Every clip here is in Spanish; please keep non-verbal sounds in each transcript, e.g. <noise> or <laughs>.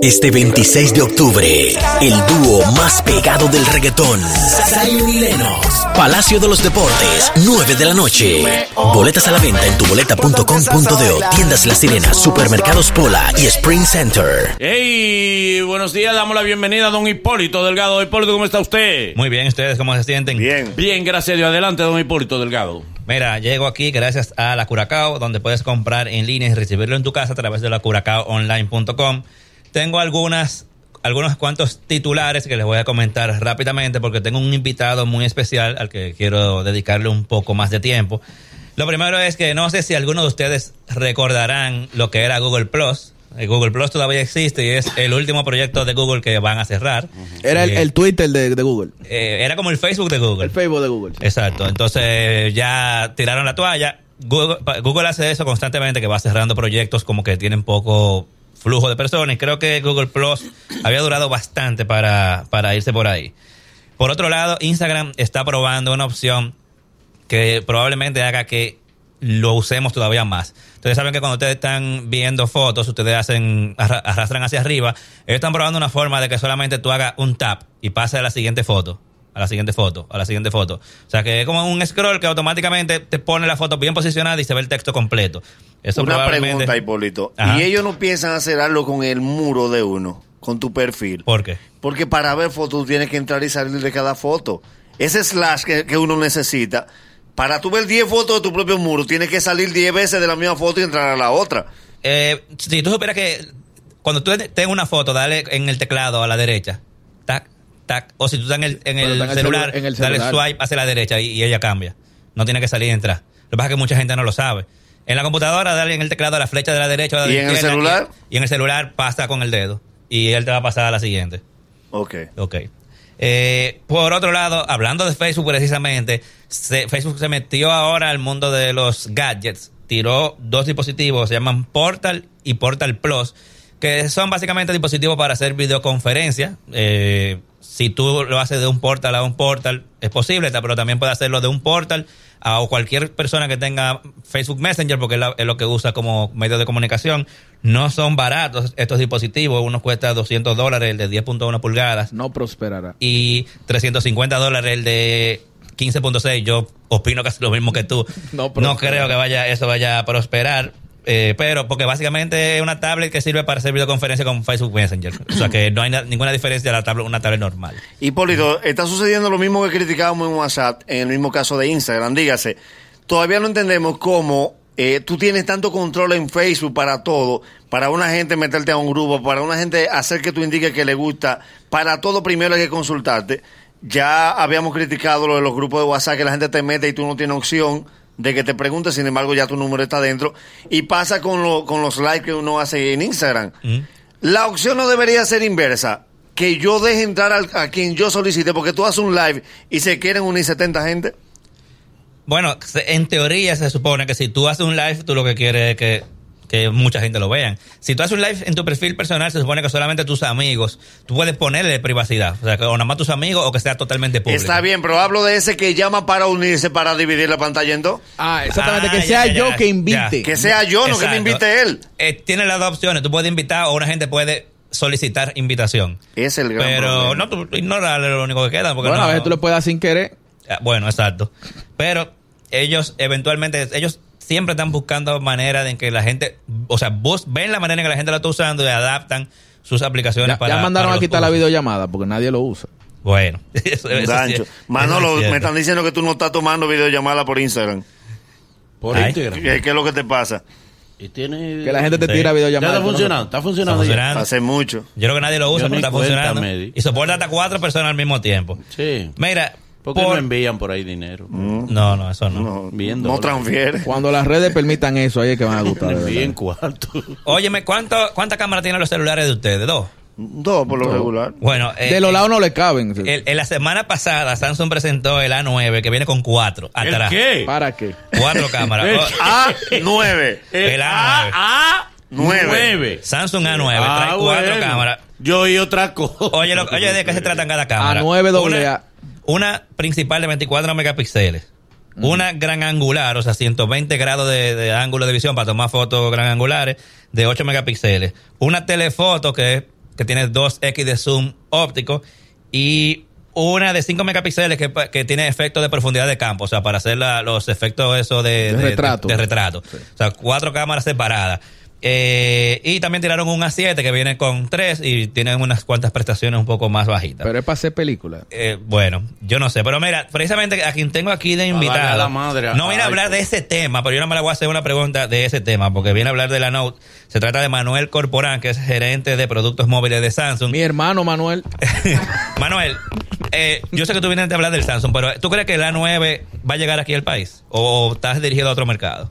Este 26 de octubre, el dúo más pegado del reggaetón, Zion y Lennox, Palacio de los Deportes, 9 de la noche. Boletas a la venta en tuboleta.com.de, tiendas La Sirena, supermercados Pola y Spring Center. Hey, buenos días, damos la bienvenida a don Hipólito Delgado. Hipólito, ¿cómo está usted? Muy bien, ¿ustedes cómo se sienten? Bien. Bien, gracias a Dios. Adelante, don Hipólito Delgado. Mira, llego aquí gracias a la Curacao, donde puedes comprar en línea y recibirlo en tu casa a través de la curacaoonline.com. Tengo algunas algunos cuantos titulares que les voy a comentar rápidamente porque tengo un invitado muy especial al que quiero dedicarle un poco más de tiempo. Lo primero es que no sé si algunos de ustedes recordarán lo que era Google Plus. El Google Plus todavía existe y es el último proyecto de Google que van a cerrar. Era el, Eh, el Twitter de, de Google. eh, era como el Facebook de Google. El Facebook de Google. Exacto. Entonces ya tiraron la toalla. Google, Google hace eso constantemente, que va cerrando proyectos como que tienen poco flujo de personas. Creo que Google Plus había durado bastante para, para irse por ahí. Por otro lado, Instagram está probando una opción que probablemente haga que lo usemos todavía más. Ustedes saben que cuando ustedes están viendo fotos, ustedes hacen arra- arrastran hacia arriba. Ellos están probando una forma de que solamente tú hagas un tap y pase a la siguiente foto, a la siguiente foto, a la siguiente foto. O sea que es como un scroll que automáticamente te pone la foto bien posicionada y se ve el texto completo. Eso Una probablemente- pregunta, Hipólito. Ajá. ¿Y ellos no piensan hacer algo con el muro de uno, con tu perfil? ¿Por qué? Porque para ver fotos tienes que entrar y salir de cada foto. Ese slash que, que uno necesita, para tú ver 10 fotos de tu propio muro, tienes que salir 10 veces de la misma foto y entrar a la otra. Eh, si tú supieras que cuando tú tengas una foto, dale en el teclado a la derecha, tac, o si tú estás en el, en el está en el celular, dale celular. swipe hacia la derecha y, y ella cambia. No tiene que salir y entrar. Lo que pasa es que mucha gente no lo sabe. En la computadora, dale en el teclado a la flecha de la derecha la ¿Y en el celular? Y, y en el celular pasa con el dedo. Y él te va a pasar a la siguiente. Ok. Ok. Eh, por otro lado, hablando de Facebook precisamente, se- Facebook se metió ahora al mundo de los gadgets. Tiró dos dispositivos, se llaman Portal y Portal Plus, que son básicamente dispositivos para hacer videoconferencia. Eh, si tú lo haces de un portal a un portal, es posible, pero también puedes hacerlo de un portal a cualquier persona que tenga Facebook Messenger, porque es, lo que usa como medio de comunicación. No son baratos estos dispositivos, uno cuesta 200 dólares, el de 10.1 pulgadas, No prosperará. y 350 dólares el de 15.6. Yo opino casi lo mismo que tú. <laughs> No No, creo que vaya eso vaya a prosperar. Eh, pero porque básicamente es una tablet que sirve para hacer videoconferencia con Facebook Messenger. O sea que no hay na- ninguna diferencia de la tablet, una tablet normal. Hipólito, está sucediendo lo mismo que criticábamos en WhatsApp, en el mismo caso de Instagram. Dígase, todavía no entendemos cómo eh, tú tienes tanto control en Facebook para todo, para una gente meterte a un grupo, para una gente hacer que tú indiques que le gusta, para todo primero hay que consultarte. Ya habíamos criticado lo de los grupos de WhatsApp, que la gente te mete y tú no tienes opción de que te pregunte, sin embargo ya tu número está dentro. Y pasa con, lo- con los likes que uno hace en Instagram. Mm. La opción no debería ser inversa. Que yo deje entrar al- a quien yo solicite, porque tú haces un live y se quieren unir 70 gente. Bueno, en teoría se supone que si tú haces un live, tú lo que quieres es que, que mucha gente lo vean. Si tú haces un live en tu perfil personal, se supone que solamente tus amigos, tú puedes ponerle privacidad. O sea, que o nada más tus amigos o que sea totalmente público. Está bien, pero hablo de ese que llama para unirse, para dividir la pantalla en dos. Ah, exactamente. Ah, que ya, sea ya, yo ya, que invite. ya. Que sea yo, no que me invite él. Eh, tiene las dos opciones. Tú puedes invitar o una gente puede solicitar invitación. Es el gran Pero problema. no, tú ignórale lo único que queda. Porque Bueno, no- a veces tú le puedes dar sin querer. Ah, Bueno, exacto. Pero ellos eventualmente, ellos siempre están buscando maneras en que la gente, o sea, bus- ven la manera en que la gente lo está usando y adaptan sus aplicaciones Ya, para ya mandaron para a quitar la videollamada porque nadie lo usa. Bueno, <laughs> eso, eso sí- gancho. eso Manolo, es me están diciendo que tú no estás tomando videollamada por Instagram. Por Ay. Instagram. ¿Qué, qué es lo que te pasa? Y tiene... Que la gente te Sí. tira Ya videollamada. está funcionando, está funcionando Está ya. funcionando. Hace mucho. Yo creo que nadie lo usa, Yo pero está cuenta funcionando. Y soporta hasta cuatro personas al mismo tiempo. Sí. Mira, ¿Por qué por- no envían por ahí dinero? no, no, eso no. No, Bien no dólares. transfiere. Cuando las redes permitan eso, ahí es que van a gustar. <laughs> Envíen cuarto. <laughs> Óyeme, ¿cuánto, ¿cuántas cámaras tienen los celulares de ustedes? ¿Dos? Dos por lo regular. Bueno, eh, De los lados no le caben. el- en la semana pasada Samsung presentó el A9 que viene con cuatro ¿El atrás. qué? ¿Para qué? Cuatro <laughs> cámaras. El- Oh, A9. El A, A9. A, Nueve. nueve. Samsung A9 Ah, trae cuatro bueno. cámaras. Yo oí otra cosa. Oye, lo- oye, ¿de qué se tratan cada cámara? A9 doble A. Una principal de 24 megapíxeles. Una gran angular, o sea, 120 grados de, de ángulo de visión para tomar fotos gran angulares de 8 megapíxeles. Una telefoto que que tiene 2x de zoom óptico y una de 5 megapíxeles que, que tiene efecto de profundidad de campo, o sea, para hacer la- los efectos eso de, De retrato. de retrato. O sea, cuatro cámaras separadas. Eh, y también tiraron un A7 que viene con tres y tienen unas cuantas prestaciones un poco más bajitas. Pero es para hacer película. Eh, bueno, yo no sé, pero mira, precisamente a quien tengo aquí de a invitado, la madre no viene a hablar de ese tema, pero yo no me le voy a hacer una pregunta de ese tema, porque viene a hablar de la Note. Se trata de Manuel Corporán, que es gerente de productos móviles de Samsung. Mi hermano Manuel. <laughs> Manuel, eh, yo sé que tú vienes a hablar del Samsung, pero ¿tú crees que la 9 va a llegar aquí al país? ¿O estás dirigido a otro mercado?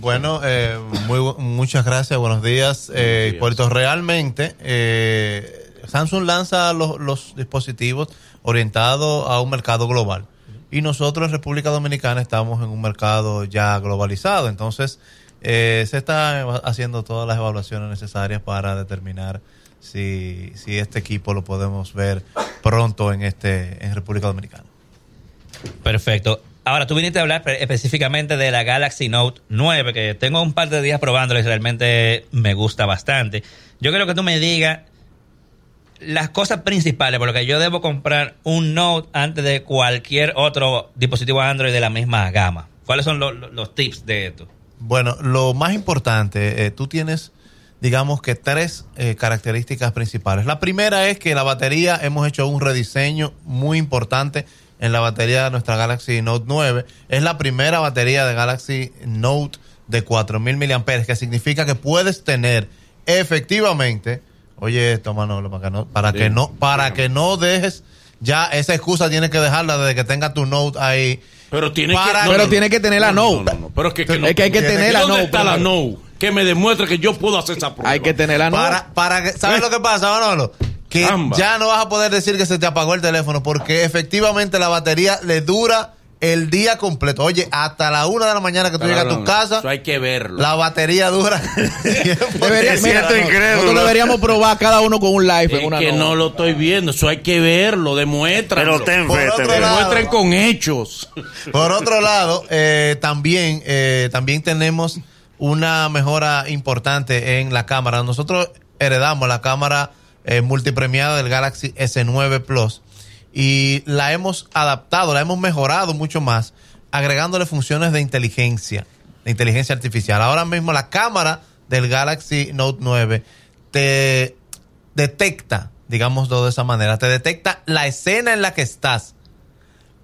Bueno, eh, muy muchas gracias, buenos días. Eh, días. Hipólito, realmente eh, Samsung lanza los, los dispositivos orientados a un mercado global. Y nosotros en República Dominicana estamos en un mercado ya globalizado. Entonces, eh, se está haciendo todas las evaluaciones necesarias para determinar si, si este equipo lo podemos ver pronto en, este, en República Dominicana. Perfecto. Ahora, tú viniste a hablar específicamente de la Galaxy Note 9, que tengo un par de días probándola y realmente me gusta bastante. Yo quiero que tú me digas las cosas principales por lo que yo debo comprar un Note antes de cualquier otro dispositivo Android de la misma gama. ¿Cuáles son los tips de esto? Bueno, lo más importante, eh, tú tienes, digamos que tres eh, características principales. La primera es que la batería, hemos hecho un rediseño muy importante en la batería de nuestra Galaxy Note 9. Es la primera batería de Galaxy Note de 4000 mAh, que significa que puedes tener efectivamente, oye esto Manolo, para que no, para que no, para que no dejes, ya esa excusa tienes que dejarla desde que tenga tu Note ahí. Pero tiene Para- que. Pero tiene que tener la no, Note. no, no, Pero es que, que no- Es que hay que tener la ¿Dónde Note. está la primero. no? Que me demuestre que yo puedo hacer esa prueba. Hay que tener la Note. Para, para que, ¿sabes lo que pasa, Manolo? Que ya no vas a poder decir que se te apagó el teléfono porque efectivamente la batería le dura el día completo. Oye, hasta la una de la mañana que tú llegas a tu casa, Eso hay que verlo. la batería dura. <laughs> Debería- Me mira, siento no, incrédulo. Nosotros deberíamos probar cada uno con un live en es una que no lo estoy viendo. Eso hay que verlo. Demuéstralo. Pero ten fe, lado- Demuestren con hechos. <laughs> Por otro lado, eh, también, eh, también tenemos una mejora importante en la cámara. Nosotros heredamos la cámara eh, multipremiada del Galaxy S9 Plus y la hemos adaptado, la hemos mejorado mucho más, agregándole funciones de inteligencia, de inteligencia artificial. Ahora mismo la cámara del Galaxy Note 9 te detecta, digámoslo de esa manera, te detecta la escena en la que estás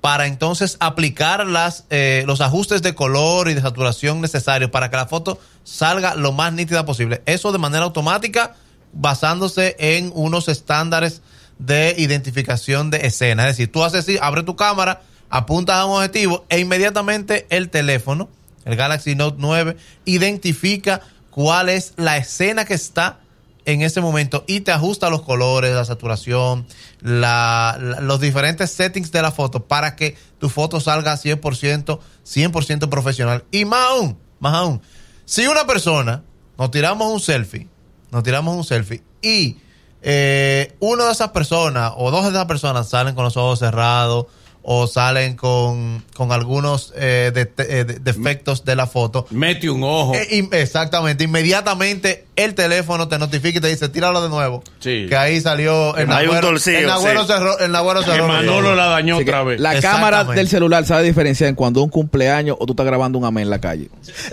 para entonces aplicar las, eh, los ajustes de color y de saturación necesarios para que la foto salga lo más nítida posible. Eso de manera automática basándose en unos estándares de identificación de escena. Es decir, tú haces así, abre tu cámara, apuntas a un objetivo e inmediatamente el teléfono, el Galaxy Note 9, identifica cuál es la escena que está en ese momento y te ajusta los colores, la saturación, los diferentes settings de la foto para que tu foto salga 100%, 100% profesional. Y más aún, más aún, si una persona, nos tiramos un selfie, nos tiramos un selfie y eh, una de esas personas o dos de esas personas salen con los ojos cerrados o salen con, con algunos eh, de- eh, de- defectos de la foto, Mete un ojo. eh, exactamente, inmediatamente el teléfono te notifica y te dice, tíralo de nuevo. Sí. Que ahí salió el Hay un torcido, el Nagüero sí. cerró, el Nagüero que cerró. Manolo la dañó Así otra vez. La cámara del celular sabe diferenciar en cuando un cumpleaños o tú estás grabando un amén en la calle. <laughs>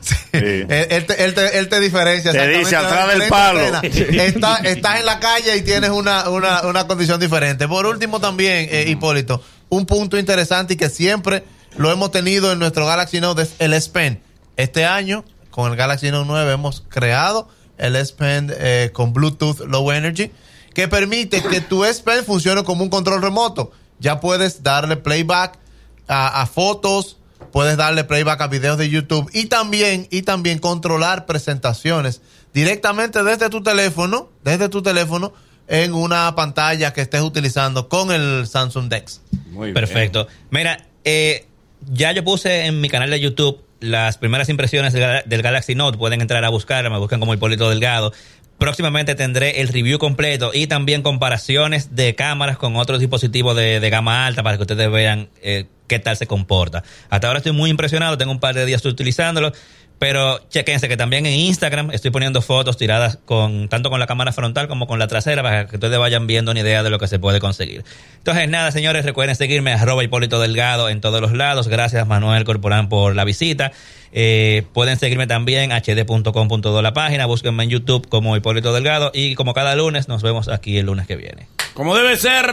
Sí. Él, él te, él te- él te diferencia. Te dice, atrás del palo. Está- estás en la calle y tienes una, una, una condición diferente. Por último también, eh, Hipólito, un punto interesante y que siempre lo hemos tenido en nuestro Galaxy Note es el S Pen. Este año, con el Galaxy Note 9, hemos creado el S Pen eh, con Bluetooth Low Energy que permite que tu S Pen funcione como un control remoto. Ya puedes darle playback a, a fotos, puedes darle playback a videos de YouTube y también, y también controlar presentaciones directamente desde tu teléfono, desde tu teléfono, en una pantalla que estés utilizando con el Samsung Dex. Muy bien. Perfecto. Mira, eh, ya yo puse en mi canal de YouTube las primeras impresiones del, Gal- del Galaxy Note. Pueden entrar a buscarla, me buscan como Hipólito Delgado. Próximamente tendré el review completo y también comparaciones de cámaras con otros dispositivos de, de gama alta para que ustedes vean eh, qué tal se comporta. Hasta ahora estoy muy impresionado, tengo un par de días utilizándolo, Pero chequense que también en Instagram estoy poniendo fotos tiradas con tanto con la cámara frontal como con la trasera para que ustedes vayan viendo una idea de lo que se puede conseguir. Entonces, nada, señores, recuerden seguirme arroba Hipólito Delgado en todos los lados. Gracias, Manuel Corporán, por la visita. Eh, pueden seguirme también hd.com.do la página, búsquenme en YouTube como Hipólito Delgado y como cada lunes nos vemos aquí el lunes que viene. Como debe ser,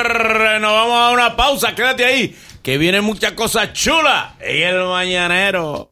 nos vamos a una pausa, quédate ahí, que viene mucha cosa chula y el mañanero.